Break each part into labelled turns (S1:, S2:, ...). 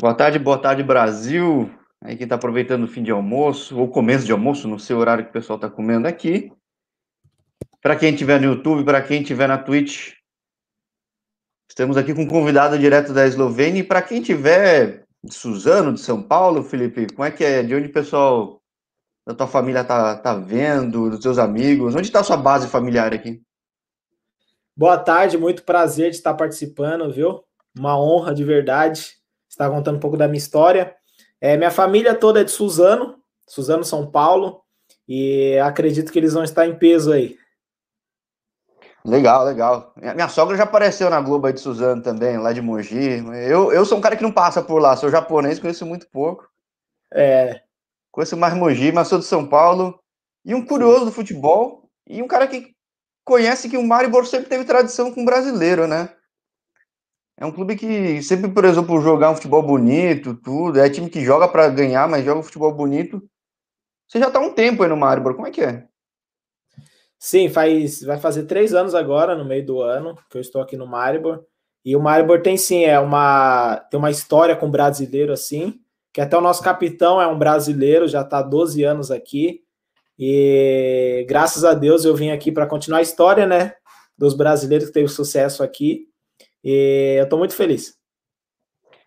S1: Boa tarde, boa tarde, Brasil. Aí quem está aproveitando o fim de almoço, ou começo de almoço, não sei o horário que o pessoal está comendo aqui. Para quem estiver no YouTube, para quem estiver na Twitch, estamos aqui com um convidado direto da Eslovênia. E para quem estiver de Suzano, de São Paulo, Felipe, como é que é? De onde o pessoal da tua família tá, tá vendo, dos teus amigos? Onde está a sua base familiar aqui?
S2: Boa tarde, muito prazer de estar participando, viu? Uma honra de verdade estar contando um pouco da minha história. É, minha família toda é de Suzano, Suzano, São Paulo, e acredito que eles vão estar em peso aí.
S1: Legal, legal. Minha sogra já apareceu na Globo aí de Suzano também, lá de Mogi. Eu, eu sou um cara que não passa por lá, sou japonês, conheço muito pouco.
S2: É.
S1: Conheço mais Mogi, mas sou de São Paulo. E um curioso do futebol, e um cara que conhece que o Maribor sempre teve tradição com o brasileiro, né? É um clube que sempre prezou por jogar um futebol bonito, tudo. É time que joga para ganhar, mas joga um futebol bonito. Você já está um tempo aí no Maribor, como é que é?
S2: Sim, faz, vai fazer três anos agora, no meio do ano, que eu estou aqui no Maribor. E o Maribor tem sim, é uma, tem uma história com brasileiro assim, que até o nosso capitão é um brasileiro, já está há 12 anos aqui. E graças a Deus eu vim aqui para continuar a história, né? Dos brasileiros que teve sucesso aqui. E eu estou muito feliz.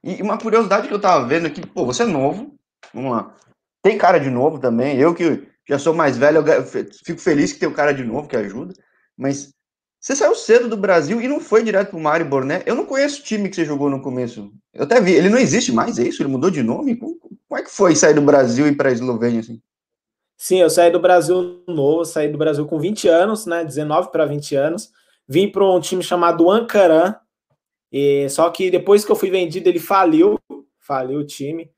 S1: E uma curiosidade que eu estava vendo aqui, pô, você é novo, vamos lá. Tem cara de novo também. Eu que já sou mais velho, eu fico feliz que tem o cara de novo que ajuda. Mas você saiu cedo do Brasil e não foi direto pro Maribor, né? Eu não conheço o time que você jogou no começo. Eu até vi, ele não existe mais, é isso? Ele mudou de nome? Como, como é que foi sair do Brasil e ir para a Eslovênia assim?
S2: Sim, eu saí do Brasil novo, saí do Brasil com 20 anos, né? 19 para 20 anos. Vim para um time chamado Ankaran. E, só que depois que eu fui vendido, ele faliu, faliu o time.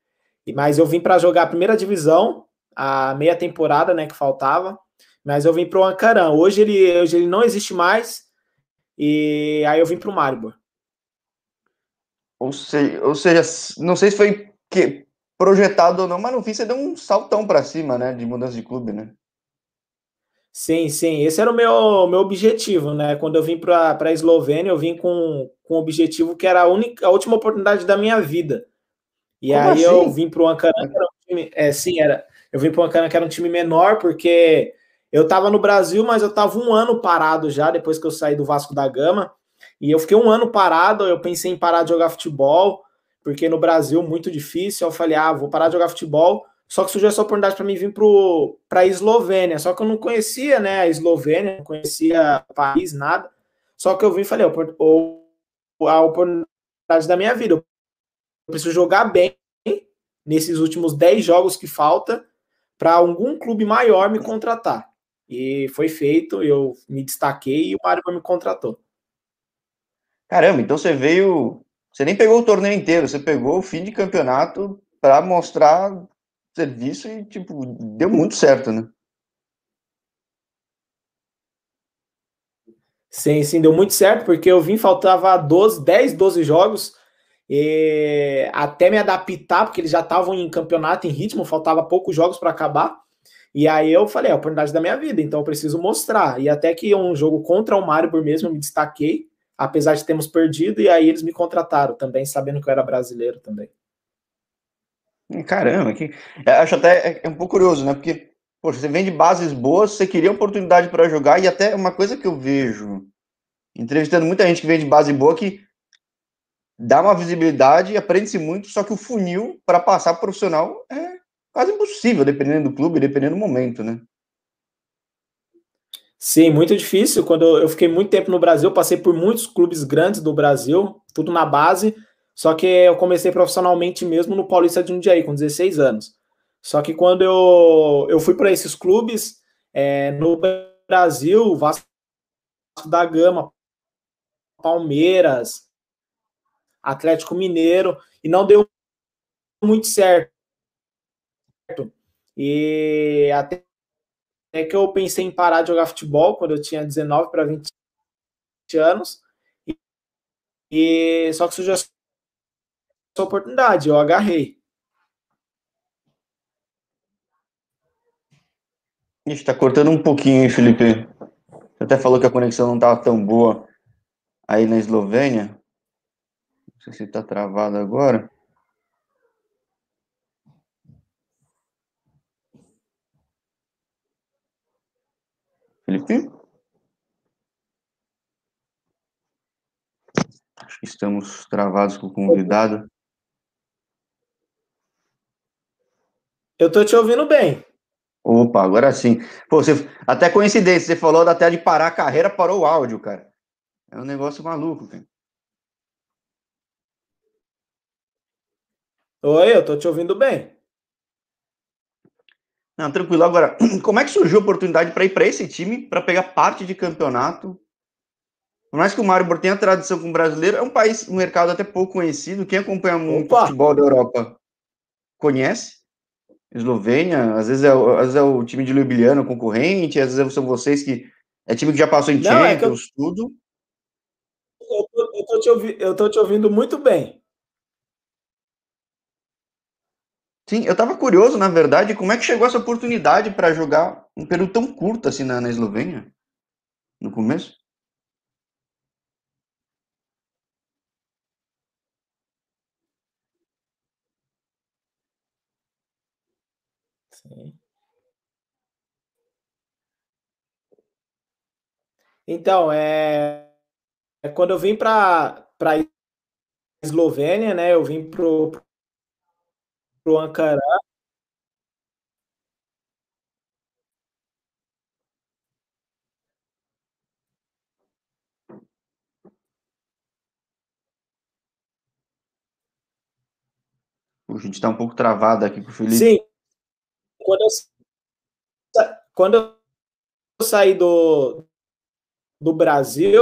S2: Mas eu vim para jogar a primeira divisão, a meia temporada, né, que faltava. Mas eu vim para o Ankaran. Hoje ele, hoje ele não existe mais. E aí eu vim para o Maribor.
S1: Ou seja, ou seja, não sei se foi projetado ou não, mas no fim você deu um saltão para cima, né, de mudança de clube, né?
S2: Sim, sim, esse era o meu, meu objetivo, né? Quando eu vim para a Eslovênia, eu vim com, com um objetivo que era a, única, a última oportunidade da minha vida. E Como aí assim? eu vim para o Ancara, que era um time, é, sim, era, eu vim para o Ancara, que era um time menor, porque eu estava no Brasil, mas eu estava um ano parado já, depois que eu saí do Vasco da Gama, e eu fiquei um ano parado, eu pensei em parar de jogar futebol, porque no Brasil muito difícil. Eu falei, ah, vou parar de jogar futebol. Só que surgiu essa oportunidade para mim vir para a Eslovênia. Só que eu não conhecia né, a Eslovênia, não conhecia o país, nada. Só que eu vim e falei, a oportunidade da minha vida. Eu preciso jogar bem nesses últimos 10 jogos que falta para algum clube maior me contratar. E foi feito, eu me destaquei e o Mário me contratou.
S1: Caramba, então você veio você nem pegou o torneio inteiro, você pegou o fim de campeonato para mostrar serviço e, tipo, deu muito certo, né?
S2: Sim, sim, deu muito certo, porque eu vim, faltava 12, 10, 12 jogos, e até me adaptar, porque eles já estavam em campeonato, em ritmo, faltava poucos jogos para acabar. E aí eu falei, é a oportunidade da minha vida, então eu preciso mostrar. E até que um jogo contra o Mário por mesmo, eu me destaquei, apesar de termos perdido, e aí eles me contrataram também, sabendo que eu era brasileiro também.
S1: Caramba, que... acho até é, é um pouco curioso, né? Porque, poxa, você vem de bases boas, você queria oportunidade para jogar, e até uma coisa que eu vejo, entrevistando muita gente que vem de base boa, que dá uma visibilidade, aprende-se muito, só que o funil para passar profissional é quase impossível, dependendo do clube, dependendo do momento, né?
S2: Sim, muito difícil. Quando eu fiquei muito tempo no Brasil, passei por muitos clubes grandes do Brasil, tudo na base. Só que eu comecei profissionalmente mesmo no Paulista de Jundiaí, com 16 anos. Só que quando eu, eu fui para esses clubes, é, no Brasil, Vasco da Gama, Palmeiras, Atlético Mineiro, e não deu muito certo. E até que eu pensei em parar de jogar futebol quando eu tinha 19 para 20 anos. E, só que surgiu oportunidade, eu agarrei.
S1: Ixi, tá cortando um pouquinho, Felipe? Você até falou que a conexão não estava tão boa aí na Eslovênia. Não sei se está travado agora. Felipe? Acho que estamos travados com o convidado.
S2: Eu tô te ouvindo bem.
S1: Opa, agora sim. Pô, você, até coincidência, você falou até de parar a carreira, parou o áudio, cara. É um negócio maluco, cara.
S2: Oi, eu tô te ouvindo bem.
S1: Não, tranquilo. Agora, como é que surgiu a oportunidade para ir para esse time, para pegar parte de campeonato? Por mais que o Maribor tenha tradição com o brasileiro, é um país, um mercado até pouco conhecido. Quem acompanha muito Opa. futebol da Europa conhece. Eslovênia, às vezes é, às vezes é o time de Ljubljana concorrente, às vezes são vocês que é time que já passou em Não, Champions, é eu... tudo.
S2: Eu tô, eu, tô te ouvi... eu tô te ouvindo muito bem.
S1: Sim, eu estava curioso, na verdade, como é que chegou essa oportunidade para jogar um período tão curto assim na, na Eslovênia, no começo?
S2: Sim. Então, é, é quando eu vim para para Eslovênia, né? Eu vim pro pro Ankara.
S1: A gente está um pouco travado aqui com o Felipe.
S2: Sim, quando eu, quando eu saí do, do Brasil,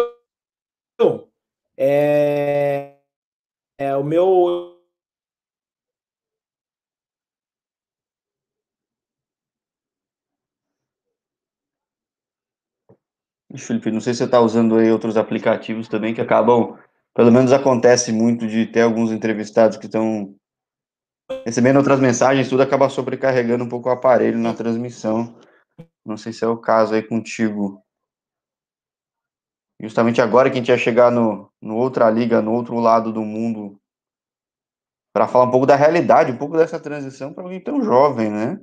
S2: é, é, o meu.
S1: Felipe, não sei se você está usando aí outros aplicativos também que acabam, pelo menos acontece muito de ter alguns entrevistados que estão recebendo outras mensagens, tudo acaba sobrecarregando um pouco o aparelho na transmissão. Não sei se é o caso aí contigo. Justamente agora que a gente ia chegar no, no outra liga, no outro lado do mundo, para falar um pouco da realidade, um pouco dessa transição para alguém tão jovem, né?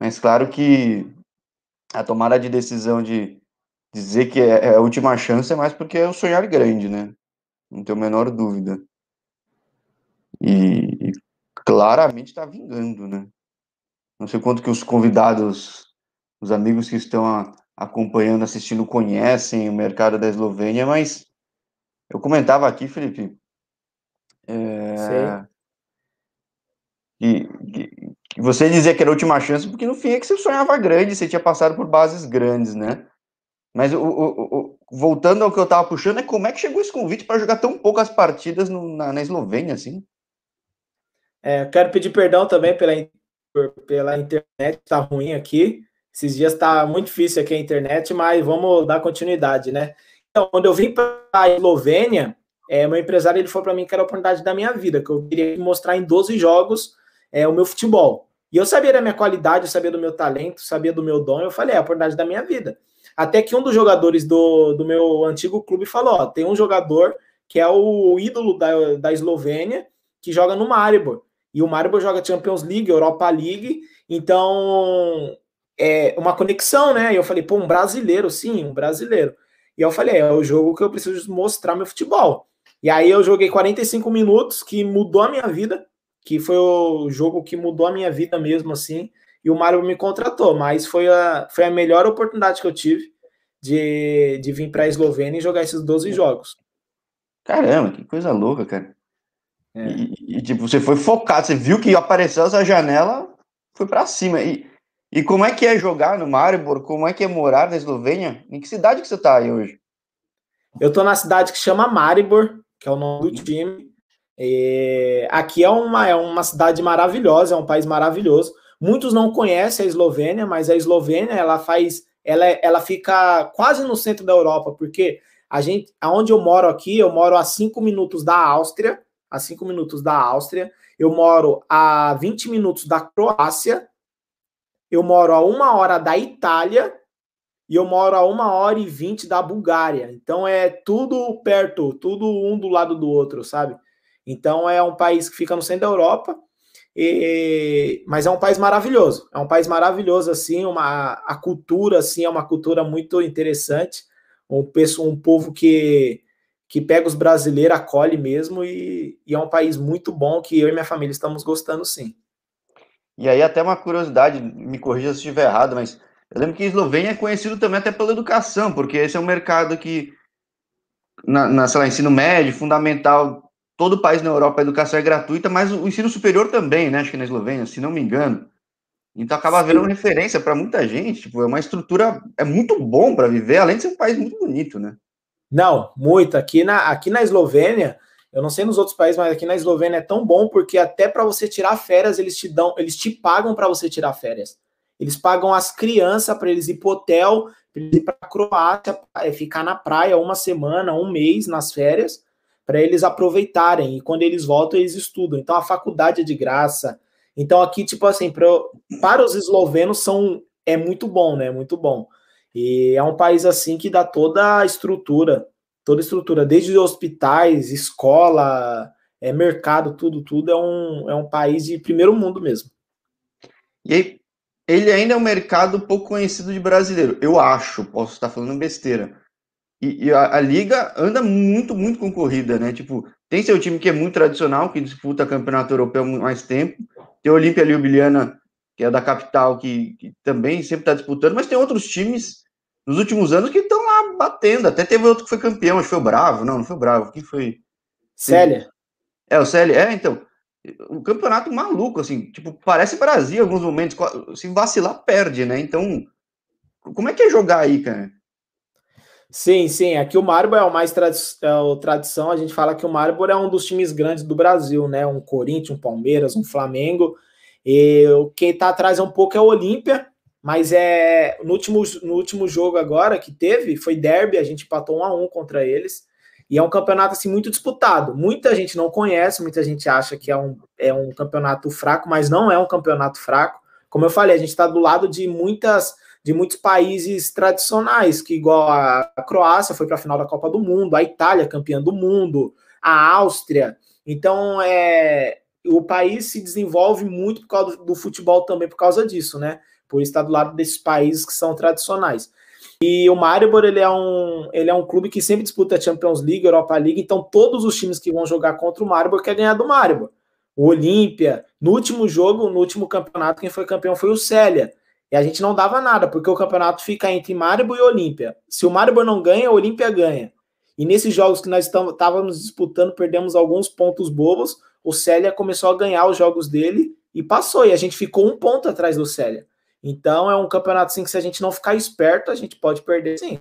S1: Mas claro que a tomada de decisão de dizer que é, é a última chance é mais porque é o sonhar grande, né? Não tenho a menor dúvida. E, e claramente está vingando, né? Não sei quanto que os convidados, os amigos que estão a, acompanhando, assistindo, conhecem o mercado da Eslovênia, mas eu comentava aqui, Felipe, é, que, que, que, você dizia que era a última chance, porque no fim é que você sonhava grande, você tinha passado por bases grandes, né? Mas o, o, o, voltando ao que eu estava puxando, é como é que chegou esse convite para jogar tão poucas partidas no, na, na Eslovênia, assim?
S2: É, quero pedir perdão também pela, pela internet, tá ruim aqui. Esses dias está muito difícil aqui a internet, mas vamos dar continuidade, né? Então, quando eu vim para a Eslovênia, é, meu empresário ele falou para mim que era a oportunidade da minha vida, que eu queria mostrar em 12 jogos é, o meu futebol. E eu sabia da minha qualidade, eu sabia do meu talento, sabia do meu dom, eu falei, é a oportunidade da minha vida. Até que um dos jogadores do, do meu antigo clube falou: ó, tem um jogador que é o ídolo da, da Eslovênia, que joga no Maribor. E o Maribor joga Champions League, Europa League, então é uma conexão, né? E eu falei, pô, um brasileiro, sim, um brasileiro. E eu falei, é o jogo que eu preciso mostrar meu futebol. E aí eu joguei 45 minutos, que mudou a minha vida, que foi o jogo que mudou a minha vida mesmo, assim. E o Mário me contratou, mas foi a, foi a melhor oportunidade que eu tive de, de vir para a Eslovênia e jogar esses 12 jogos.
S1: Caramba, que coisa louca, cara. É. E, e, tipo, você foi focado, você viu que apareceu essa janela, foi para cima. E, e como é que é jogar no Maribor? Como é que é morar na Eslovênia? Em que cidade que você tá aí hoje?
S2: Eu tô na cidade que chama Maribor, que é o nome do time. E aqui é uma, é uma cidade maravilhosa, é um país maravilhoso. Muitos não conhecem a Eslovênia, mas a Eslovênia ela faz, ela, ela fica quase no centro da Europa, porque a gente, aonde eu moro aqui, eu moro a cinco minutos da Áustria, a 5 minutos da Áustria, eu moro a 20 minutos da Croácia, eu moro a uma hora da Itália e eu moro a uma hora e vinte da Bulgária. Então é tudo perto, tudo um do lado do outro, sabe? Então é um país que fica no centro da Europa E, mas é um país maravilhoso. É um país maravilhoso, assim, uma, a cultura, assim, é uma cultura muito interessante. Um, um povo que, que pega os brasileiros, acolhe mesmo, e, e é um país muito bom que eu e minha família estamos gostando, sim.
S1: E aí, até uma curiosidade, me corrija se estiver errado, mas eu lembro que a Eslovênia é conhecido também até pela educação, porque esse é um mercado que, na, na sei lá, ensino médio, fundamental, todo país na Europa a educação é gratuita, mas o ensino superior também, né? Acho que na Eslovênia, se não me engano. Então acaba havendo uma referência para muita gente, tipo, é uma estrutura, é muito bom para viver, além de ser um país muito bonito, né?
S2: Não, muito. Aqui na, aqui na Eslovênia, eu não sei nos outros países, mas aqui na Eslovênia é tão bom porque até para você tirar férias, eles te dão, eles te pagam para você tirar férias. Eles pagam as crianças para eles ir para hotel, para ir para a Croácia, é, ficar na praia uma semana, um mês nas férias, para eles aproveitarem. E quando eles voltam, eles estudam. Então a faculdade é de graça. Então aqui, tipo assim, pra, para os eslovenos são é muito bom, né? Muito bom. E é um país assim que dá toda a estrutura, toda a estrutura, desde hospitais, escola, é, mercado, tudo, tudo é um, é um país de primeiro mundo mesmo.
S1: E aí, ele ainda é um mercado pouco conhecido de brasileiro, eu acho, posso estar falando besteira. E, e a, a, liga anda muito, muito concorrida, né? Tipo, tem seu time que é muito tradicional, que disputa campeonato europeu há mais tempo, tem a Olímpia Ljubljana, que é da capital, que, que também sempre está disputando, mas tem outros times nos últimos anos que estão lá batendo. Até teve outro que foi campeão, acho que foi o Bravo, não, não foi o Bravo, quem foi?
S2: Célia.
S1: É, o Célia, é, então um campeonato maluco, assim, tipo, parece Brasil em alguns momentos, se vacilar, perde, né? Então, como é que é jogar aí, cara?
S2: Sim, sim, aqui o Maribor é o mais tradi é o tradição, a gente fala que o Maribor é um dos times grandes do Brasil, né? Um Corinthians, um Palmeiras, um Flamengo, e quem tá atrás é um pouco é o Olímpia, mas é no último, no último jogo agora que teve, foi derby, a gente empatou um a um contra eles, e é um campeonato assim muito disputado. Muita gente não conhece, muita gente acha que é um, é um campeonato fraco, mas não é um campeonato fraco. Como eu falei, a gente está do lado de muitas de muitos países tradicionais, que igual a Croácia foi para a final da Copa do Mundo, a Itália campeã do mundo, a Áustria. Então é o país se desenvolve muito por causa do, do futebol também por causa disso, né? Por estar do lado desses países que são tradicionais. E o Maribor ele é um ele é um clube que sempre disputa a Champions League, Europa League, então todos os times que vão jogar contra o Maribor querem ganhar do Maribor. O Olímpia, no último jogo, no último campeonato, quem foi campeão foi o Célia. E a gente não dava nada, porque o campeonato fica entre Maribor e Olímpia. Se o Maribor não ganha, o Olímpia ganha. E nesses jogos que nós estávamos disputando, perdemos alguns pontos bobos. O Célia começou a ganhar os jogos dele e passou. E a gente ficou um ponto atrás do Célia. Então é um campeonato assim que se a gente não ficar esperto, a gente pode perder sim.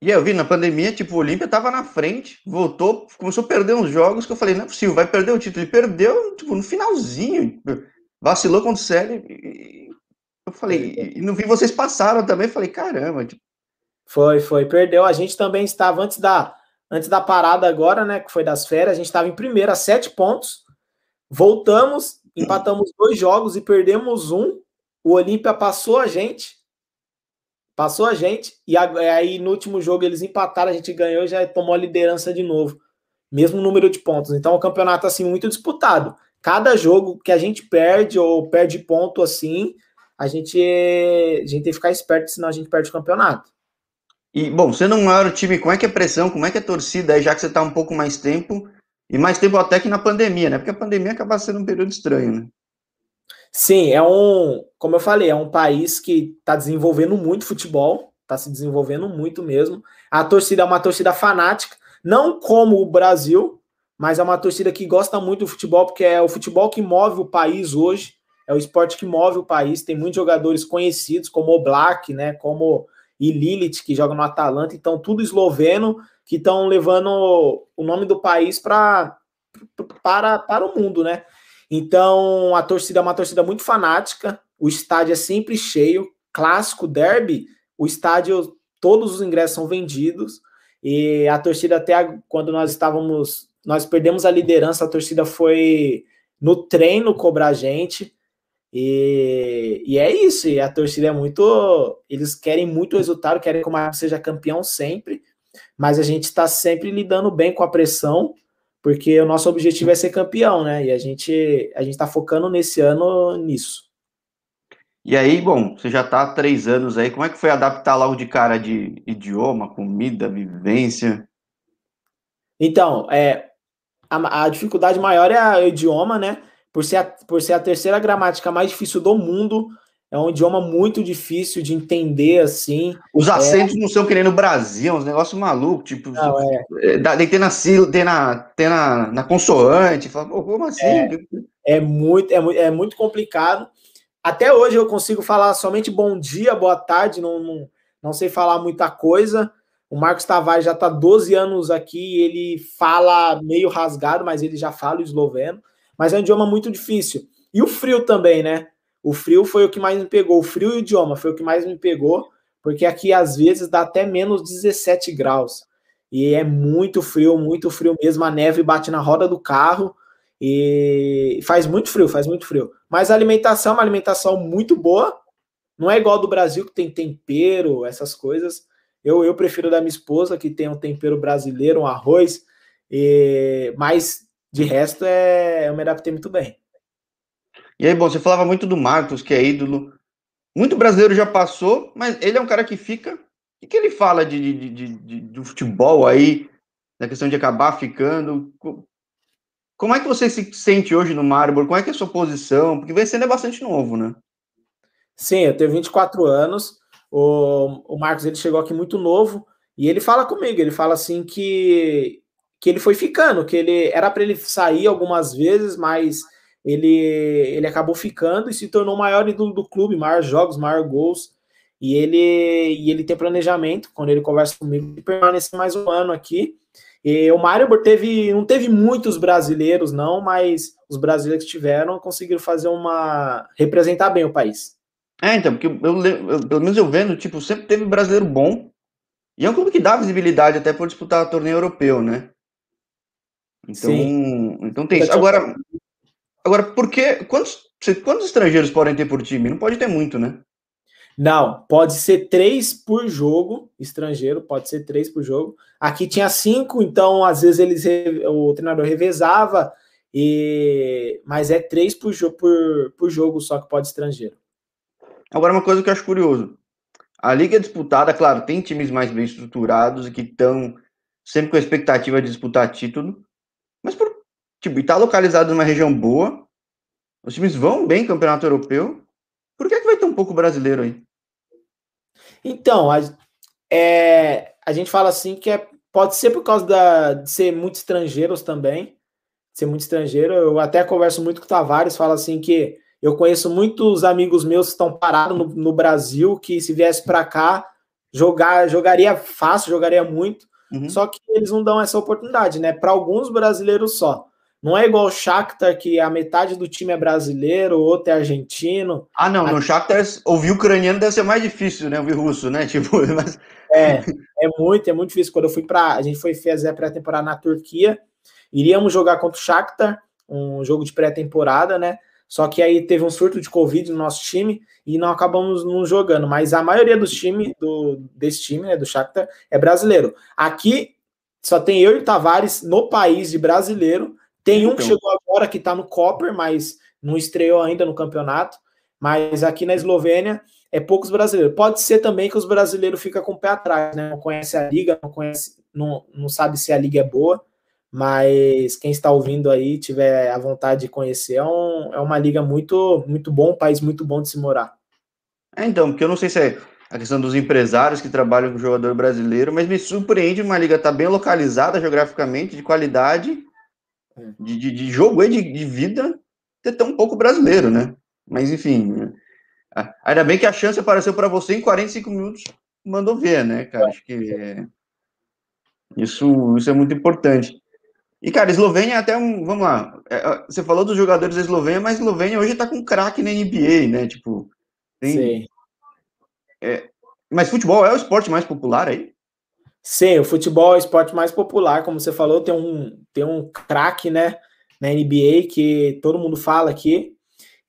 S1: E eu vi na pandemia, tipo, o Olímpia tava na frente, voltou, começou a perder uns jogos que eu falei, não é possível, vai perder o título. Ele perdeu, tipo, no finalzinho, vacilou contra o Célio. E eu falei, e não vi vocês passaram também, falei, caramba. Tipo...
S2: Foi, foi, perdeu. A gente também estava antes da, antes da parada agora, né, que foi das férias, a gente estava em primeiro a sete pontos, voltamos, empatamos dois jogos e perdemos um o Olímpia passou a gente, passou a gente, e aí no último jogo eles empataram, a gente ganhou e já tomou a liderança de novo. Mesmo número de pontos. Então o campeonato assim muito disputado. Cada jogo que a gente perde ou perde ponto assim, a gente, a gente tem que ficar esperto, senão a gente perde o campeonato.
S1: E, bom, sendo um maior time, como é que é a pressão, como é que é a torcida, já que você está um pouco mais tempo, e mais tempo até que na pandemia, né? Porque a pandemia acaba sendo um período estranho, né?
S2: Sim, é um, como eu falei, é um país que está desenvolvendo muito futebol, está se desenvolvendo muito mesmo. A torcida é uma torcida fanática, não como o Brasil, mas é uma torcida que gosta muito do futebol, porque é o futebol que move o país hoje, é o esporte que move o país. Tem muitos jogadores conhecidos, como o Black, né, como e Lilith, que joga no Atalanta, então tudo esloveno, que estão levando o nome do país pra, para, para o mundo, né? Então, a torcida é uma torcida muito fanática, o estádio é sempre cheio, clássico derby, o estádio, todos os ingressos são vendidos, e a torcida até quando nós estávamos, nós perdemos a liderança, a torcida foi no treino cobrar a gente, e, e é isso, e a torcida é muito, eles querem muito resultado, querem que o Marcos seja campeão sempre, mas a gente está sempre lidando bem com a pressão, porque o nosso objetivo é ser campeão, né? E a gente a gente está focando nesse ano nisso.
S1: E aí, bom, você já está há três anos aí, como é que foi adaptar logo de cara de idioma, comida, vivência?
S2: Então, é, a, a dificuldade maior é o idioma, né? Por ser, a, por ser a terceira gramática mais difícil do mundo, é um idioma muito difícil de entender, assim.
S1: Os acentos é... não são que nem no Brasil, é uns negócios malucos, tipo. Não, é. é tem que ter na, ter na, ter na, na consoante. Fala, como assim?
S2: É, é, muito, é, muito, é muito complicado. Até hoje eu consigo falar somente bom dia, boa tarde, não, não, não sei falar muita coisa. O Marcos Tavares já está 12 anos aqui, ele fala meio rasgado, mas ele já fala o esloveno. Mas é um idioma muito difícil. E o frio também, né? O frio foi o que mais me pegou. O frio e o idioma foi o que mais me pegou, porque aqui às vezes dá até menos 17 graus. E é muito frio, muito frio mesmo. A neve bate na roda do carro. E faz muito frio, faz muito frio. Mas a alimentação é uma alimentação muito boa. Não é igual do Brasil, que tem tempero, essas coisas. Eu, eu prefiro da minha esposa, que tem um tempero brasileiro, um arroz. E, mas de resto, é, eu me adaptei muito bem.
S1: E aí, bom, você falava muito do Marcos, que é ídolo. Muito brasileiro já passou, mas ele é um cara que fica. O que, ele fala de, de, de, de, do futebol aí, da questão de acabar ficando? Como é que você se sente hoje no Marlboro? Como é que é a sua posição? Porque você ainda é bastante novo, né?
S2: Sim, eu tenho 24 anos. O, o Marcos ele chegou aqui muito novo e ele fala comigo. Ele fala assim que, que ele foi ficando, que ele era para ele sair algumas vezes, mas ele, ele acabou ficando e se tornou o maior ídolo do clube, maior jogos, maior gols. E ele, e ele tem planejamento, quando ele conversa comigo, de permanecer mais um ano aqui. E o Mário teve, não teve muitos brasileiros, não, mas os brasileiros que tiveram conseguiram fazer uma. representar bem o país.
S1: É, então, porque eu, eu, pelo menos eu vendo, tipo, sempre teve brasileiro bom. E é um clube que dá visibilidade até por disputar o torneio europeu, né? Então, Sim. então tem isso. Agora, agora por que. Quantos, quantos estrangeiros podem ter por time? Não pode ter muito, né?
S2: Não, pode ser três por jogo, estrangeiro, pode ser três por jogo. Aqui tinha cinco, então às vezes eles o treinador revezava, e mas é três por, por, por jogo só que pode estrangeiro.
S1: Agora, uma coisa que eu acho curioso: a liga é disputada, claro, tem times mais bem estruturados e que estão sempre com a expectativa de disputar título, tipo, estar tá localizado numa região boa, os times vão bem no campeonato europeu. Por que, é que vai ter um pouco brasileiro aí?
S2: Então, a, é, a gente fala assim que é, pode ser por causa da, de ser muito estrangeiros também, ser muito estrangeiro. Eu até converso muito com o Tavares, fala assim que eu conheço muitos amigos meus que estão parados no, no Brasil, que se viesse para cá, jogar, jogaria fácil, jogaria muito, uhum. só que eles não dão essa oportunidade, né? Para alguns brasileiros só. Não é igual o Shakhtar, que a metade do time é brasileiro, o outro é argentino.
S1: Ah, não, no Shakhtar ouvir ucraniano deve ser mais difícil, né? Ouvir russo, né? Tipo, mas...
S2: É, é muito, é muito difícil. Quando eu fui para, a gente foi fazer a pré-temporada na Turquia, iríamos jogar contra o Shakhtar, um jogo de pré-temporada, né? Só que aí teve um surto de Covid no nosso time e não acabamos não jogando. Mas a maioria dos times do, desse time, né, do Shakhtar, é brasileiro. Aqui só tem eu e o Tavares no país de brasileiro tem um que chegou agora que está no Copper, mas não estreou ainda no campeonato. Mas aqui na Eslovênia é poucos brasileiros. Pode ser também que os brasileiros ficam com o pé atrás, né? Não conhece a liga, não conhece, não, não sabe se a liga é boa. Mas quem está ouvindo aí, tiver a vontade de conhecer, é, um, é uma liga muito, muito bom, um país muito bom de se morar.
S1: É, então, porque eu não sei se é a questão dos empresários que trabalham com o jogador brasileiro, mas me surpreende uma liga estar tá bem localizada geograficamente, de qualidade, de, de, de jogo e de, de, vida ter tão pouco brasileiro, né? Mas enfim, ainda bem que a chance apareceu para você em 45 minutos, mandou ver, né, cara? Acho que isso, isso é muito importante. E, cara, Eslovênia é até um. Vamos lá. É, é, você falou dos jogadores da Eslovênia, mas Eslovênia hoje tá com craque na NBA, né? Tipo. Tem, Sim. É, mas futebol é o esporte mais popular aí?
S2: Sim, o futebol é o esporte mais popular, como você falou, tem um, tem um craque, né, na NBA que todo mundo fala aqui,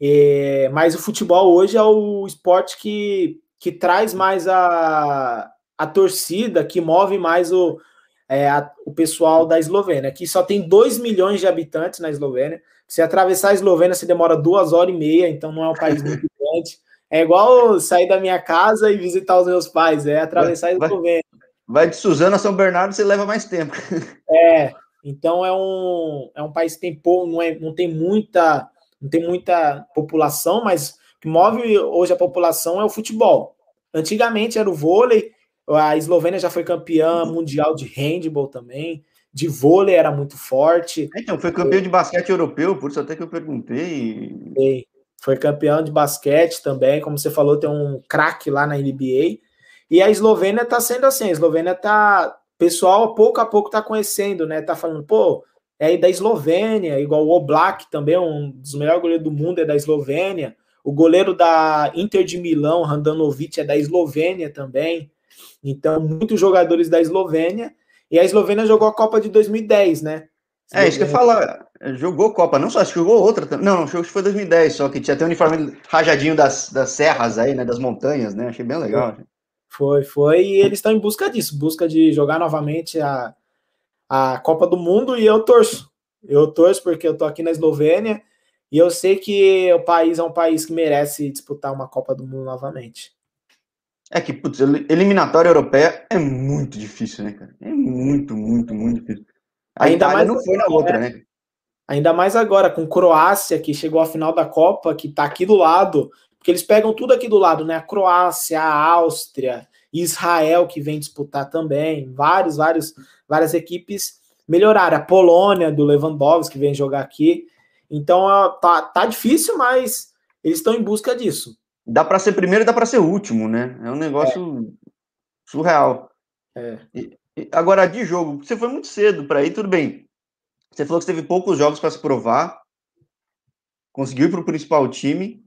S2: é, mas o futebol hoje é o esporte que, que traz mais a, a torcida, que move mais o, é, a, o pessoal da Eslovênia, que só tem 2 milhões de habitantes na Eslovênia. Se atravessar a Eslovênia, você demora duas horas e meia, então não é um país muito grande. É igual sair da minha casa e visitar os meus pais, é atravessar a Eslovênia.
S1: Vai de Suzano a São Bernardo, você leva mais tempo.
S2: É, então é um, é um país que tem pouco, não, é, não tem muita não tem muita população, mas o que move hoje a população é o futebol. Antigamente era o vôlei, a Eslovênia já foi campeã mundial de handball também, de vôlei era muito forte.
S1: Então, foi campeão de basquete europeu, por isso até que eu perguntei.
S2: Foi campeão de basquete também, como você falou, tem um craque lá na NBA. E a Eslovênia tá sendo assim, a Eslovênia tá pessoal pouco a pouco tá conhecendo, né? Tá falando, pô, é da Eslovênia, igual o Oblak também, um dos melhores goleiros do mundo é da Eslovênia. O goleiro da Inter de Milão, Handanovic, é da Eslovênia também. Então, muitos jogadores da Eslovênia. E a Eslovênia jogou a Copa de 2010, né?
S1: É, isso que eu falar. Jogou Copa, não só, acho que jogou outra. Não, acho que foi 2010, só que tinha até o uniforme rajadinho das, das serras aí, né? Das montanhas, né? Achei bem legal.
S2: Foi, foi. E eles estão em busca disso, busca de jogar novamente a, a Copa do Mundo e eu torço. Eu torço porque eu tô aqui na Eslovênia e eu sei que o país é um país que merece disputar uma Copa do Mundo novamente.
S1: É que, putz, eliminatória europeia é muito difícil, né, cara? É muito, muito, muito difícil. A Ainda Itália mais não foi na outra, né?
S2: Ainda mais agora com Croácia, que chegou à final da Copa, que tá aqui do lado, porque eles pegam tudo aqui do lado, né? A Croácia, a Áustria, Israel, que vem disputar também, vários, vários, várias equipes melhoraram. A Polônia, do Lewandowski, que vem jogar aqui. Então, tá, tá difícil, mas eles estão em busca disso.
S1: Dá para ser primeiro e dá para ser último, né? É um negócio é. surreal. É. E, agora, de jogo, você foi muito cedo para ir, tudo bem. Você falou que teve poucos jogos para se provar, conseguiu ir para o principal time.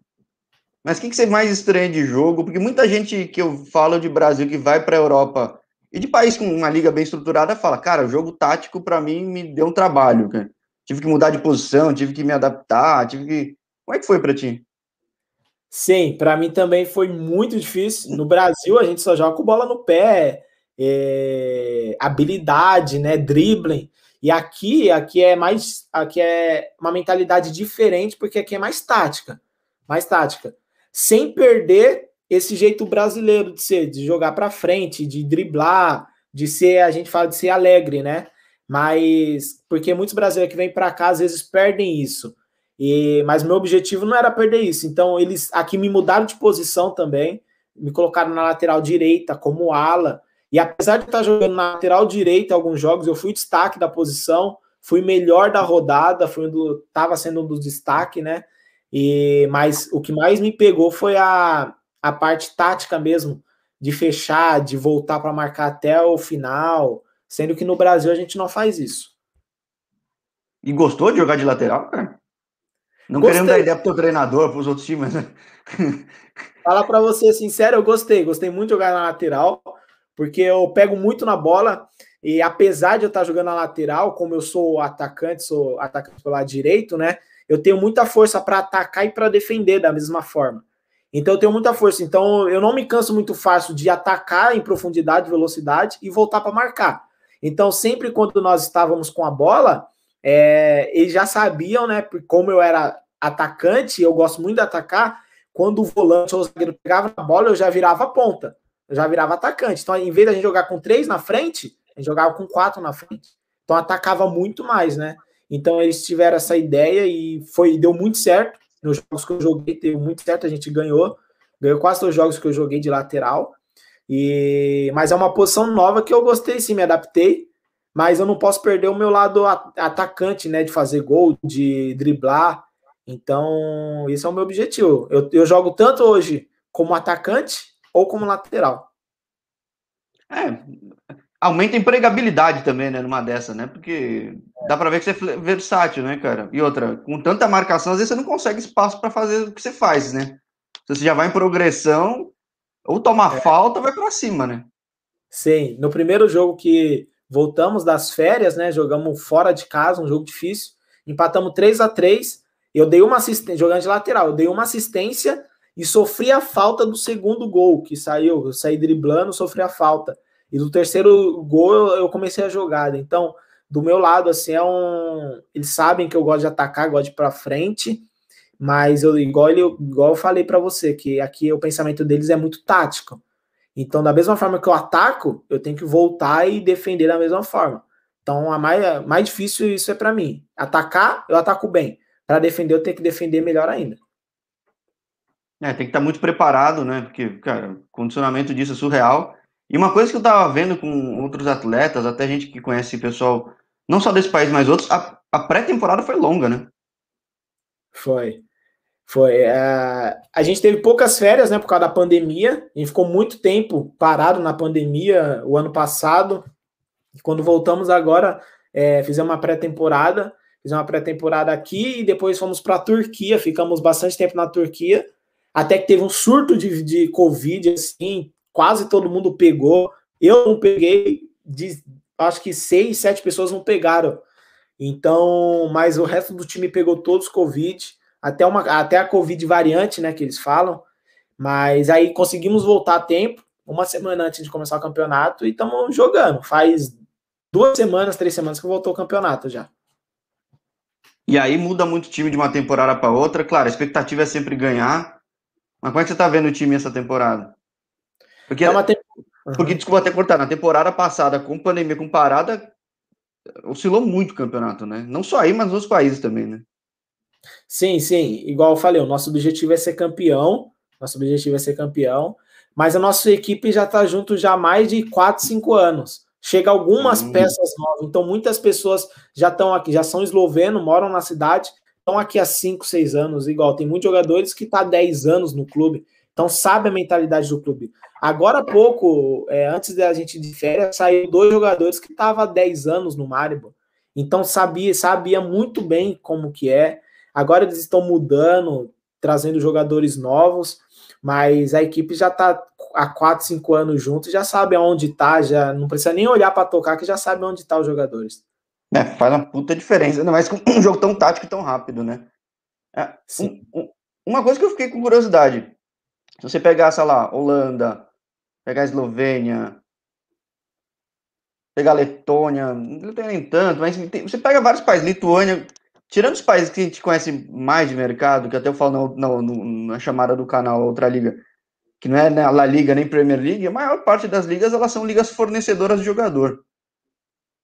S1: Mas o que, que você mais estranha de jogo? Porque muita gente que eu falo de Brasil que vai para a Europa e de país com uma liga bem estruturada fala, cara, o jogo tático para mim me deu um trabalho, cara. Tive que mudar de posição, tive que me adaptar, tive que. Como é que foi para ti?
S2: Sim, para mim também foi muito difícil. No Brasil a gente só joga com bola no pé, é... habilidade, né, dribbling. E aqui, aqui é mais, aqui é uma mentalidade diferente porque aqui é mais tática, mais tática sem perder esse jeito brasileiro de ser, de jogar para frente, de driblar, de ser, a gente fala de ser alegre, né? Mas porque muitos brasileiros que vêm para cá às vezes perdem isso. E mas meu objetivo não era perder isso. Então eles aqui me mudaram de posição também, me colocaram na lateral direita como ala. E apesar de estar jogando na lateral direita alguns jogos, eu fui destaque da posição, fui melhor da rodada, fui do, tava sendo um dos destaques, né? E mas o que mais me pegou foi a, a parte tática mesmo, de fechar, de voltar para marcar até o final, sendo que no Brasil a gente não faz isso.
S1: E gostou de jogar de lateral, cara? Não gostei. querendo dar ideia pro treinador, para os outros times, né?
S2: Falar para você sincero, eu gostei, gostei muito de jogar na lateral, porque eu pego muito na bola e apesar de eu estar jogando na lateral, como eu sou atacante, sou atacante pelo lado direito, né? Eu tenho muita força para atacar e para defender da mesma forma. Então eu tenho muita força. Então eu não me canso muito fácil de atacar em profundidade, velocidade e voltar para marcar. Então sempre quando nós estávamos com a bola, é, eles já sabiam, né? Como eu era atacante, eu gosto muito de atacar. Quando o volante ou o zagueiro pegava a bola, eu já virava ponta, eu já virava atacante. Então, em vez de a gente jogar com três na frente, a gente jogava com quatro na frente. Então atacava muito mais, né? Então eles tiveram essa ideia e foi deu muito certo. Nos jogos que eu joguei, deu muito certo, a gente ganhou. Ganhou quase todos os jogos que eu joguei de lateral. E mas é uma posição nova que eu gostei sim, me adaptei, mas eu não posso perder o meu lado atacante, né, de fazer gol, de driblar. Então, esse é o meu objetivo. Eu, eu jogo tanto hoje como atacante ou como lateral.
S1: É, aumenta a empregabilidade também, né, numa dessa, né? Porque dá para ver que você é versátil, né, cara? E outra, com tanta marcação, às vezes você não consegue espaço para fazer o que você faz, né? Se você já vai em progressão, ou toma é. falta, vai para cima, né?
S2: Sim, no primeiro jogo que voltamos das férias, né, jogamos fora de casa, um jogo difícil, empatamos 3 a 3 eu dei uma assistência, jogando de lateral, eu dei uma assistência e sofri a falta do segundo gol que saiu, eu saí driblando, sofri a falta. E do terceiro gol eu comecei a jogada. Então, do meu lado, assim, é um. Eles sabem que eu gosto de atacar, gosto de ir pra frente, mas eu, igual, ele, igual eu falei para você, que aqui o pensamento deles é muito tático. Então, da mesma forma que eu ataco, eu tenho que voltar e defender da mesma forma. Então, a mais, mais difícil isso é para mim. Atacar, eu ataco bem. Para defender, eu tenho que defender melhor ainda.
S1: É, tem que estar muito preparado, né? Porque, cara, o condicionamento disso é surreal. E uma coisa que eu tava vendo com outros atletas, até gente que conhece pessoal, não só desse país, mas outros, a, a pré-temporada foi longa, né?
S2: Foi. Foi. Uh, a gente teve poucas férias, né, por causa da pandemia. A gente ficou muito tempo parado na pandemia o ano passado. E quando voltamos agora, é, fizemos uma pré-temporada. Fizemos uma pré-temporada aqui e depois fomos para a Turquia. Ficamos bastante tempo na Turquia. Até que teve um surto de, de Covid, assim, quase todo mundo pegou. Eu não peguei, de, acho que seis, sete pessoas não pegaram. Então, mas o resto do time pegou todos Covid, até, uma, até a Covid variante, né, que eles falam. Mas aí conseguimos voltar a tempo, uma semana antes de começar o campeonato, e estamos jogando. Faz duas semanas, três semanas que voltou o campeonato já.
S1: E aí muda muito o time de uma temporada para outra. Claro, a expectativa é sempre ganhar, mas como é que você tá vendo o time essa temporada? Porque, é te... uhum. porque desculpa até cortar, na temporada passada, com pandemia, com parada, oscilou muito o campeonato, né? Não só aí, mas nos países também, né?
S2: Sim, sim. Igual eu falei, o nosso objetivo é ser campeão. Nosso objetivo é ser campeão. Mas a nossa equipe já está junto já há mais de 4, 5 anos. Chega algumas hum. peças novas. Então, muitas pessoas já estão aqui, já são eslovenos, moram na cidade, estão aqui há 5, 6 anos, igual. Tem muitos jogadores que estão tá há 10 anos no clube, então sabe a mentalidade do clube. Agora há pouco, é, antes da gente de férias, saiu dois jogadores que estavam há 10 anos no Maribor. Então sabia, sabia muito bem como que é. Agora eles estão mudando, trazendo jogadores novos, mas a equipe já está há 4, 5 anos juntos, já sabe aonde está, já não precisa nem olhar para tocar, que já sabe onde estão tá os jogadores.
S1: É, faz uma puta diferença, ainda mais com um jogo tão tático e tão rápido, né? É, um, um, uma coisa que eu fiquei com curiosidade, se você pegar, sei lá, Holanda, pegar Eslovênia, pegar Letônia, não tem nem tanto, mas tem, você pega vários países, Lituânia, tirando os países que a gente conhece mais de mercado, que até eu falo na, na, na chamada do canal Outra Liga, que não é na La Liga nem Premier League, a maior parte das ligas elas são ligas fornecedoras de jogador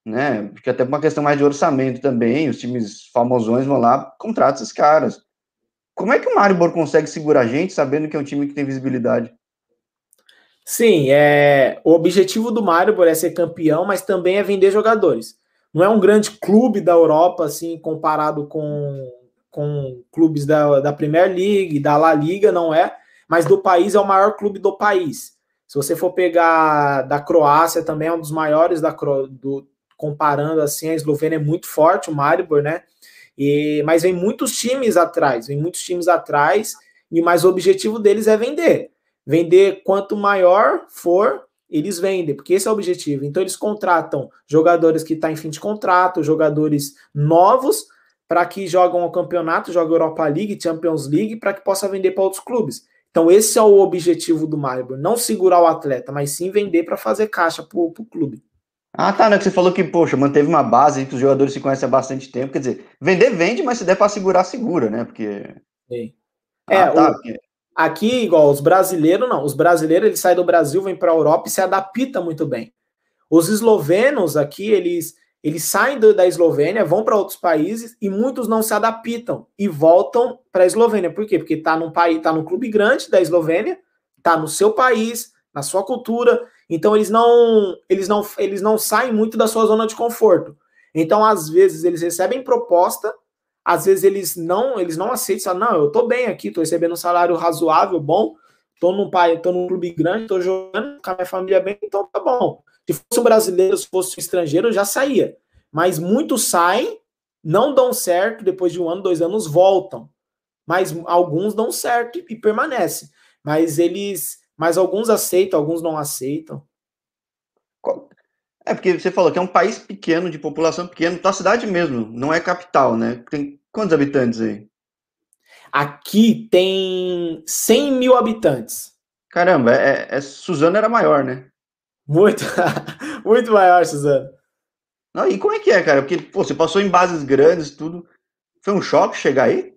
S1: né? Porque até uma questão mais de orçamento também, os times famosões vão lá, contratam esses caras. Como é que o Maribor consegue segurar a gente sabendo que é um time que tem visibilidade?
S2: Sim, é, o objetivo do Maribor é ser campeão, mas também é vender jogadores. Não é um grande clube da Europa, assim, comparado com, com clubes da, da Premier League, da La Liga, não é, mas do país é o maior clube do país. Se você for pegar da Croácia, também é um dos maiores da, do, comparando assim, a Eslovênia é muito forte, o Maribor, né? E, mas vem muitos times atrás, vem muitos times atrás, e mais o objetivo deles é vender. Vender quanto maior for, eles vendem, porque esse é o objetivo. Então eles contratam jogadores que estão tá em fim de contrato, jogadores novos, para que jogam o campeonato, jogam Europa League, Champions League, para que possa vender para outros clubes. Então esse é o objetivo do Maribor, não segurar o atleta, mas sim vender para fazer caixa para o clube.
S1: Ah, tá, né? Que você falou que, poxa, manteve uma base que os jogadores se conhecem há bastante tempo. Quer dizer, vender vende, mas se der para segurar, segura, né? Porque.
S2: Sim. Ah, é, tá, o... porque... aqui, igual os brasileiros, não. Os brasileiros, eles saem do Brasil, vêm para a Europa e se adaptam muito bem. Os eslovenos aqui, eles, eles saem do, da Eslovênia, vão para outros países e muitos não se adaptam e voltam para a Eslovênia. Por quê? Porque tá num país, tá num clube grande da Eslovênia, tá no seu país, na sua cultura, então eles não, eles não, eles não saem muito da sua zona de conforto. Então às vezes eles recebem proposta, às vezes eles não, eles não aceitam, falam, não, eu tô bem aqui, tô recebendo um salário razoável, bom, tô num pai, tô num clube grande, tô jogando com a minha família bem, então tá bom. Se fosse um brasileiro, se fosse um estrangeiro, já saía. Mas muitos saem, não dão certo, depois de um ano, dois anos, voltam. Mas alguns dão certo e permanecem. Mas eles mas alguns aceitam, alguns não aceitam.
S1: É porque você falou que é um país pequeno, de população pequena, tua cidade mesmo, não é capital, né? Tem quantos habitantes aí?
S2: Aqui tem 100 mil habitantes.
S1: Caramba, é, é Suzano era maior, né?
S2: Muito, muito maior, Suzano.
S1: Não, e como é que é, cara? Porque pô, você passou em bases grandes, tudo. Foi um choque chegar aí?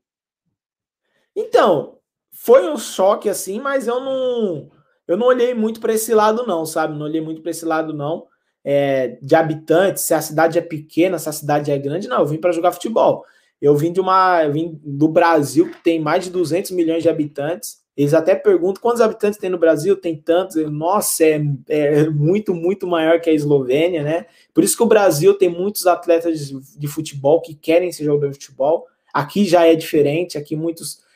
S2: Então, foi um choque assim, mas eu não, eu não olhei muito para esse lado não, sabe? Não olhei muito para esse lado não. É, de habitantes, se a cidade é pequena, se a cidade é grande, não. Eu vim para jogar futebol. Eu vim de uma, eu vim do Brasil que tem mais de 200 milhões de habitantes. Eles até perguntam quantos habitantes tem no Brasil, tem tantos. Nossa, é, é, muito, muito maior que a Eslovênia, né? Por isso que o Brasil tem muitos atletas de, de futebol que querem ser jogador de futebol. Aqui já é diferente, aqui muitos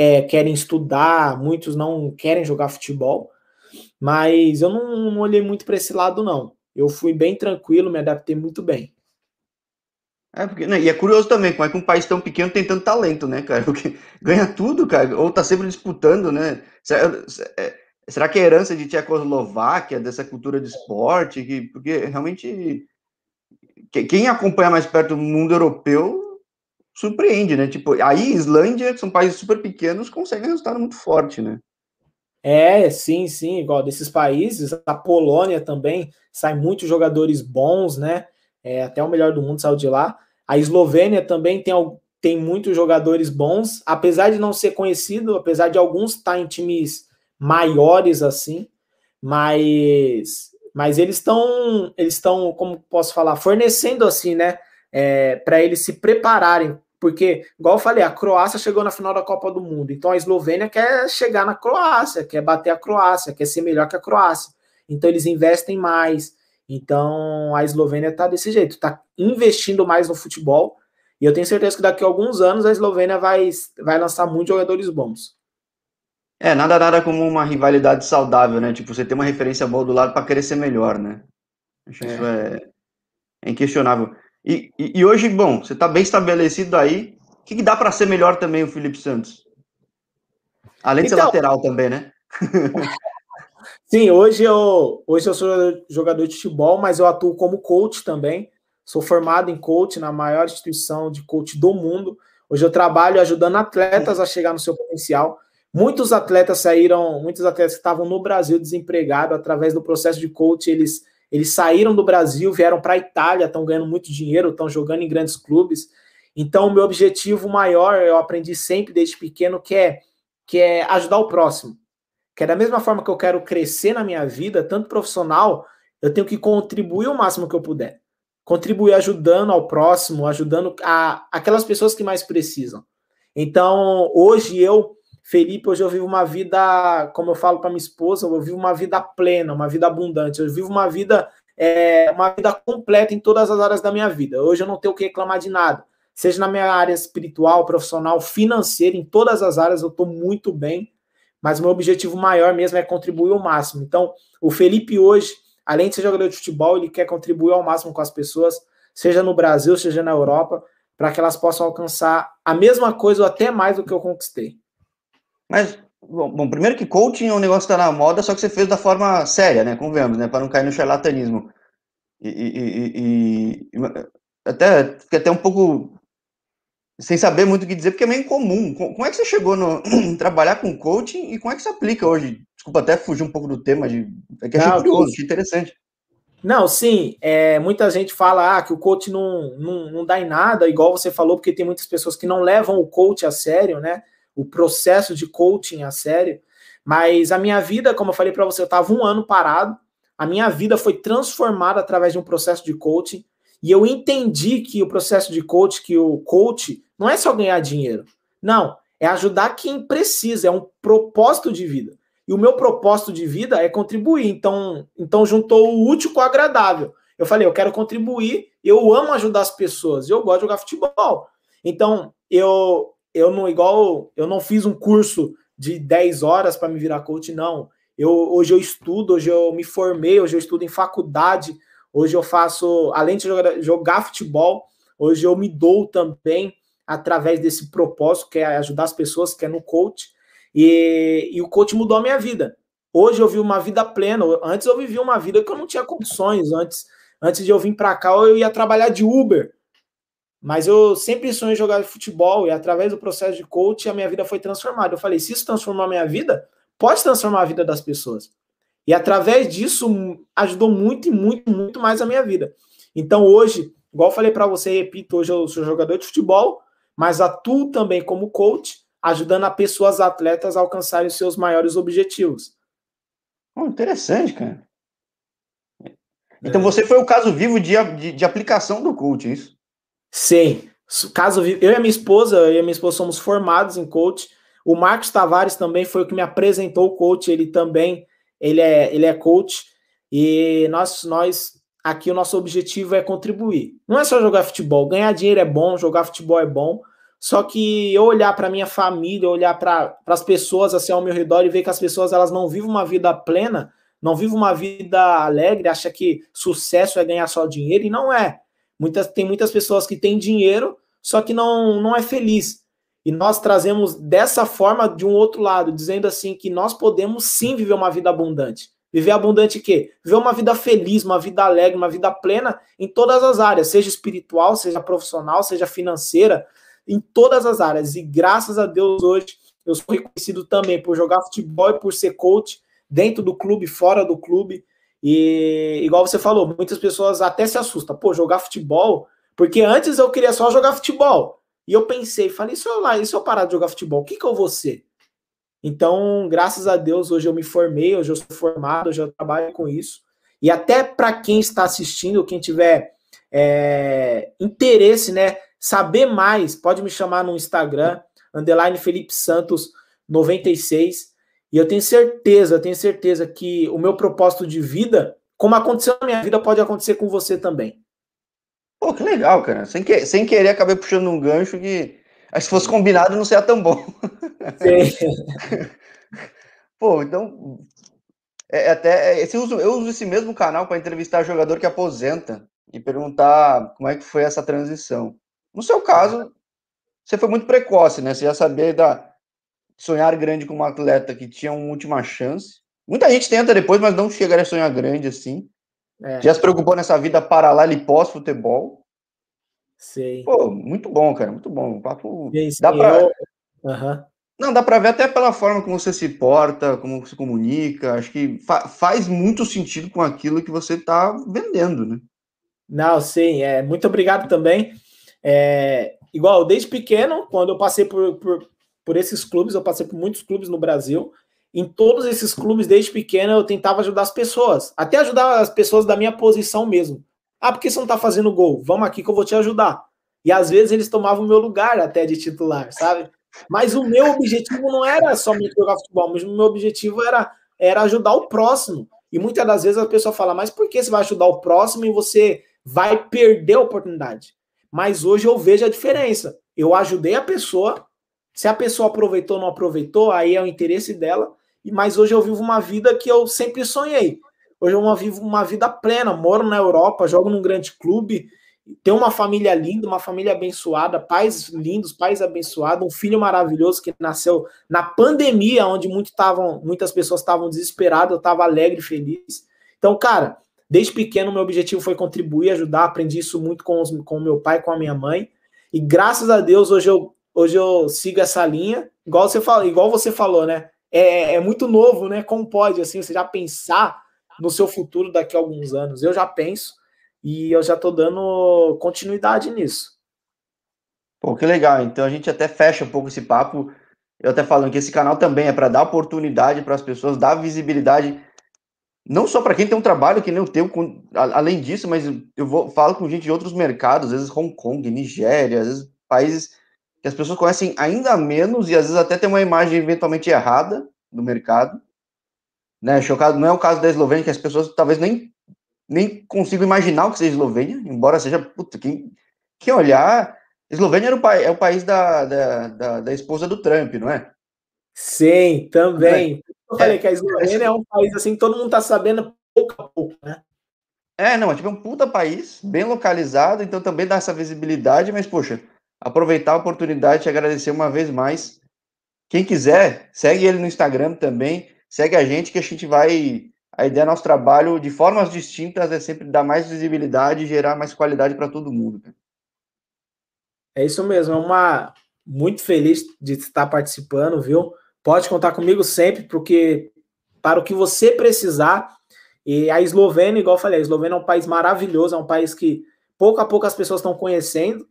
S2: é, querem estudar, muitos não querem jogar futebol. Mas eu não, não olhei muito para esse lado, não. Eu fui bem tranquilo, me adaptei muito bem.
S1: É porque, né, e é curioso também, como é que um país tão pequeno tem tanto talento, né, cara? Porque ganha tudo, cara, ou tá sempre disputando, né? Será, é, que é herança de Tchecoslováquia, dessa cultura de esporte? Que, porque realmente quem acompanha mais perto do mundo europeu surpreende, né? Tipo, aí Islândia, que são países super pequenos, conseguem resultado muito forte, né?
S2: É, sim, sim, igual desses países, a Polônia também sai muitos jogadores bons, né? é, até o melhor do mundo saiu de lá. A Eslovênia também tem, tem muitos jogadores bons, apesar de não ser conhecido, apesar de alguns estar em times maiores assim, mas mas eles estão eles estão como posso falar fornecendo assim né é, para eles se prepararem porque igual eu falei a Croácia chegou na final da Copa do Mundo então a Eslovênia quer chegar na Croácia quer bater a Croácia quer ser melhor que a Croácia então eles investem mais então a Eslovênia está desse jeito, está investindo mais no futebol. E eu tenho certeza que daqui a alguns anos a Eslovênia vai, vai lançar muitos jogadores bons.
S1: É, nada, nada como uma rivalidade saudável, né? Tipo, você tem uma referência boa do lado para querer ser melhor, né? Acho é. isso é, é inquestionável. E, e, e, hoje, bom, você está bem estabelecido aí. O que, que dá para ser melhor também o Felipe Santos? Além de então, ser lateral também, né?
S2: Sim, hoje eu, hoje eu sou jogador de futebol, mas eu atuo como coach também. Sou formado em coach na maior instituição de coach do mundo. Hoje eu trabalho ajudando atletas a chegar no seu potencial. Muitos atletas saíram, muitos atletas que estavam no Brasil desempregados, através do processo de coach, eles, eles saíram do Brasil, vieram para a Itália, estão ganhando muito dinheiro, estão jogando em grandes clubes. Então, o meu objetivo maior, eu aprendi sempre desde pequeno, que é, que é ajudar o próximo que é da mesma forma que eu quero crescer na minha vida, tanto profissional, eu tenho que contribuir o máximo que eu puder. Contribuir ajudando ao próximo, ajudando a, aquelas pessoas que mais precisam. Então, hoje eu, Felipe, hoje eu vivo uma vida, como eu falo para minha esposa, eu vivo uma vida plena, uma vida abundante. Eu vivo uma vida, é, uma vida completa em todas as áreas da minha vida. Hoje eu não tenho o que reclamar de nada. Seja na minha área espiritual, profissional, financeira, em todas as áreas eu estou muito bem mas meu objetivo maior mesmo é contribuir ao máximo. Então, o Felipe hoje, além de ser jogador de futebol, ele quer contribuir ao máximo com as pessoas, seja no Brasil, seja na Europa, para que elas possam alcançar a mesma coisa ou até mais do que eu conquistei.
S1: Mas, bom, bom primeiro que coaching é um negócio que está na moda, só que você fez da forma séria, né? Convenhamos, né? Para não cair no charlatanismo. E, e, e, e até fiquei até um pouco sem saber muito o que dizer, porque é meio incomum. Como é que você chegou no trabalhar com coaching e como é que você aplica hoje? Desculpa até fugir um pouco do tema, de, é que achei curioso, achei interessante.
S2: Não, sim, é, muita gente fala ah, que o coach não, não, não dá em nada, igual você falou, porque tem muitas pessoas que não levam o coach a sério, né? O processo de coaching a sério. Mas a minha vida, como eu falei para você, eu estava um ano parado, a minha vida foi transformada através de um processo de coaching, e eu entendi que o processo de coach, que o coach não é só ganhar dinheiro. Não, é ajudar quem precisa, é um propósito de vida. E o meu propósito de vida é contribuir. Então, então juntou o útil com o agradável. Eu falei, eu quero contribuir, eu amo ajudar as pessoas, eu gosto de jogar futebol. Então, eu eu não igual, eu não fiz um curso de 10 horas para me virar coach, não. Eu, hoje eu estudo, hoje eu me formei, hoje eu estudo em faculdade, hoje eu faço, além de jogar, jogar futebol, hoje eu me dou também através desse propósito, que é ajudar as pessoas, que é no coach. E, e o coach mudou a minha vida. Hoje eu vi uma vida plena. Antes eu vivia uma vida que eu não tinha condições. Antes, antes de eu vir para cá, eu ia trabalhar de Uber. Mas eu sempre sonhei jogar futebol e através do processo de coach a minha vida foi transformada. Eu falei, se isso transformar a minha vida, pode transformar a vida das pessoas. E através disso ajudou muito e muito, muito mais a minha vida. Então hoje, igual eu falei para você, repito, hoje eu sou jogador de futebol, mas atuo também como coach, ajudando a pessoas atletas a alcançarem os seus maiores objetivos.
S1: Oh, interessante, cara. Então é. você foi o caso vivo de, de, de aplicação do coach, é isso?
S2: Sim. Caso. Eu e a minha esposa, eu e a minha esposa somos formados em coach. O Marcos Tavares também foi o que me apresentou o coach. Ele também ele é, ele é coach. E nós, nós aqui o nosso objetivo é contribuir. Não é só jogar futebol. Ganhar dinheiro é bom, jogar futebol é bom. Só que eu olhar para minha família, olhar para as pessoas assim ao meu redor e ver que as pessoas elas não vivem uma vida plena, não vivem uma vida alegre, acha que sucesso é ganhar só dinheiro e não é. Muitas, tem muitas pessoas que têm dinheiro, só que não, não é feliz. E nós trazemos dessa forma de um outro lado, dizendo assim que nós podemos sim viver uma vida abundante. Viver abundante o quê? Viver uma vida feliz, uma vida alegre, uma vida plena em todas as áreas, seja espiritual, seja profissional, seja financeira, em todas as áreas. E graças a Deus hoje eu sou reconhecido também por jogar futebol e por ser coach dentro do clube, fora do clube. E igual você falou, muitas pessoas até se assustam. Pô, jogar futebol? Porque antes eu queria só jogar futebol. E eu pensei, falei, se eu, lá, se eu parar de jogar futebol, o que, que eu vou ser? Então, graças a Deus, hoje eu me formei, hoje eu sou formado, hoje eu trabalho com isso. E até para quem está assistindo, quem tiver é, interesse, né, saber mais, pode me chamar no Instagram, underline Felipe Santos 96. E eu tenho certeza, eu tenho certeza que o meu propósito de vida, como aconteceu na minha vida, pode acontecer com você também.
S1: Pô, que legal, cara. Sem, que, sem querer, acabei puxando um gancho que. Acho que se fosse combinado não seria tão bom. Sim. Pô, então. É, é até, é, esse, eu, uso, eu uso esse mesmo canal para entrevistar jogador que aposenta e perguntar como é que foi essa transição. No seu caso, você foi muito precoce, né? Você já sabia da sonhar grande com um atleta que tinha uma última chance. Muita gente tenta depois, mas não chegaria a sonhar grande assim. É. Já se preocupou nessa vida paralela e pós-futebol?
S2: Sei.
S1: Pô, muito bom, cara, muito bom. O papo. dá pra... Uhum. Não, dá pra ver até pela forma como você se porta, como se comunica. Acho que fa faz muito sentido com aquilo que você tá vendendo, né?
S2: Não, sim, é. Muito obrigado também. É, igual, desde pequeno, quando eu passei por, por, por esses clubes, eu passei por muitos clubes no Brasil. Em todos esses clubes, desde pequeno, eu tentava ajudar as pessoas. Até ajudar as pessoas da minha posição mesmo. Ah, por que você não tá fazendo gol? Vamos aqui que eu vou te ajudar. E às vezes eles tomavam o meu lugar até de titular, sabe? Mas o meu objetivo não era somente jogar futebol, mas o meu objetivo era, era ajudar o próximo. E muitas das vezes a pessoa fala, mas por que você vai ajudar o próximo e você vai perder a oportunidade? Mas hoje eu vejo a diferença. Eu ajudei a pessoa, se a pessoa aproveitou ou não aproveitou, aí é o interesse dela. Mas hoje eu vivo uma vida que eu sempre sonhei. Hoje eu vivo uma vida plena, moro na Europa, jogo num grande clube, tenho uma família linda, uma família abençoada, pais lindos, pais abençoados, um filho maravilhoso que nasceu na pandemia, onde muito tavam, muitas pessoas estavam desesperadas, eu estava alegre feliz. Então, cara, Desde pequeno, meu objetivo foi contribuir, ajudar. Aprendi isso muito com, os, com o meu pai, com a minha mãe. E graças a Deus, hoje eu, hoje eu sigo essa linha. Igual você, fala, igual você falou, né? É, é muito novo, né? Como pode, assim, você já pensar no seu futuro daqui a alguns anos? Eu já penso e eu já estou dando continuidade nisso.
S1: Pô, que legal. Então a gente até fecha um pouco esse papo. Eu até falando que esse canal também é para dar oportunidade para as pessoas, dar visibilidade não só para quem tem um trabalho que nem o teu, com, além disso, mas eu vou, falo com gente de outros mercados, às vezes Hong Kong, Nigéria, às vezes países que as pessoas conhecem ainda menos e às vezes até tem uma imagem eventualmente errada do mercado. Né? Chocado, não é o caso da Eslovênia, que as pessoas talvez nem, nem consigam imaginar o que seja Eslovênia, embora seja, puta, quem, quem olhar, Eslovênia era o, é o país da, da, da, da esposa do Trump, não é?
S2: Sim, também. Eu falei que a Eslovênia é um país assim que todo mundo está sabendo pouco a pouco, né?
S1: É, não, é tipo é um puta país, bem localizado, então também dá essa visibilidade, mas, poxa, aproveitar a oportunidade e agradecer uma vez mais. Quem quiser, segue ele no Instagram também, segue a gente que a gente vai. A ideia do nosso trabalho, de formas distintas, é sempre dar mais visibilidade e gerar mais qualidade para todo mundo.
S2: É isso mesmo, é uma muito feliz de estar participando, viu? Pode contar comigo sempre, porque para o que você precisar. E a Eslovênia, igual eu falei, a Eslovênia é um país maravilhoso, é um país que pouco a pouco as pessoas estão conhecendo.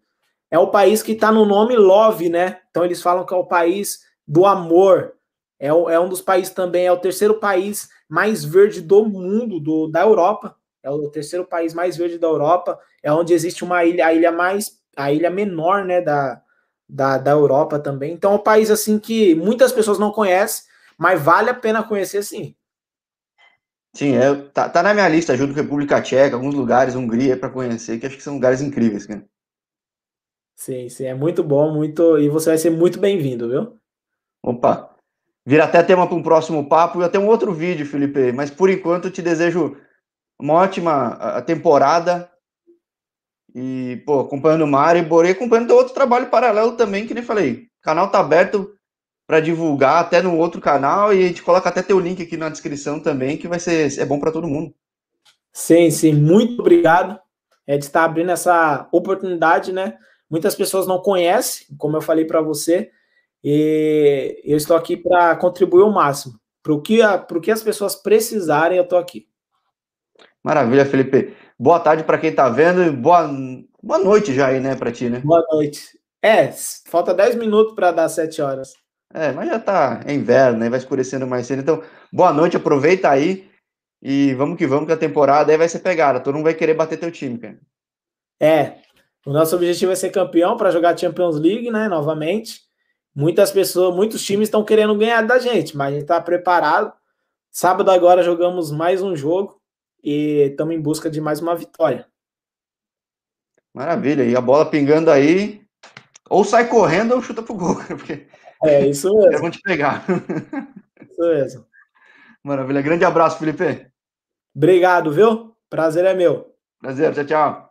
S2: É o país que está no nome Love, né? Então eles falam que é o país do amor. É, é um dos países também, é o terceiro país mais verde do mundo, do, da Europa. É o terceiro país mais verde da Europa. É onde existe uma ilha, a ilha mais, a ilha menor, né, da, da, da Europa também. Então é um país assim que muitas pessoas não conhecem, mas vale a pena conhecer sim.
S1: Sim, é, tá, tá na minha lista junto com República Tcheca, alguns lugares, Hungria para conhecer, que acho que são lugares incríveis, cara.
S2: Sim, sim, é muito bom, muito e você vai ser muito bem-vindo, viu?
S1: Opa, vira até tema para um próximo papo e até um outro vídeo, Felipe. Mas por enquanto te desejo uma ótima temporada e pô, acompanhando o Mário e Borei, acompanhando outro trabalho paralelo também, que nem falei. O canal tá aberto para divulgar até no outro canal e a gente coloca até teu link aqui na descrição também, que vai ser é bom para todo mundo.
S2: Sim, sim, muito obrigado. É de estar abrindo essa oportunidade, né? Muitas pessoas não conhecem, como eu falei para você, e eu estou aqui para contribuir o máximo. Para o que, que as pessoas precisarem, eu estou aqui.
S1: Maravilha, Felipe. Boa tarde para quem está vendo e boa, boa noite já aí, né, para ti, né?
S2: Boa noite. É, falta 10 minutos para dar 7 horas.
S1: É, mas já tá é inverno, né? Vai escurecendo mais cedo. Então, boa noite, aproveita aí e vamos que vamos, que a temporada aí vai ser pegada. Todo mundo vai querer bater teu time, cara.
S2: É, o nosso objetivo é ser campeão para jogar Champions League, né? Novamente. Muitas pessoas, muitos times estão querendo ganhar da gente, mas a gente está preparado. Sábado agora jogamos mais um jogo e estamos em busca de mais uma vitória.
S1: Maravilha, e a bola pingando aí, ou sai correndo ou chuta pro gol, porque
S2: é isso mesmo.
S1: Vão te pegar.
S2: Isso mesmo.
S1: Maravilha, grande abraço, Felipe.
S2: Obrigado, viu? Prazer é meu.
S1: Prazer, tchau, tchau.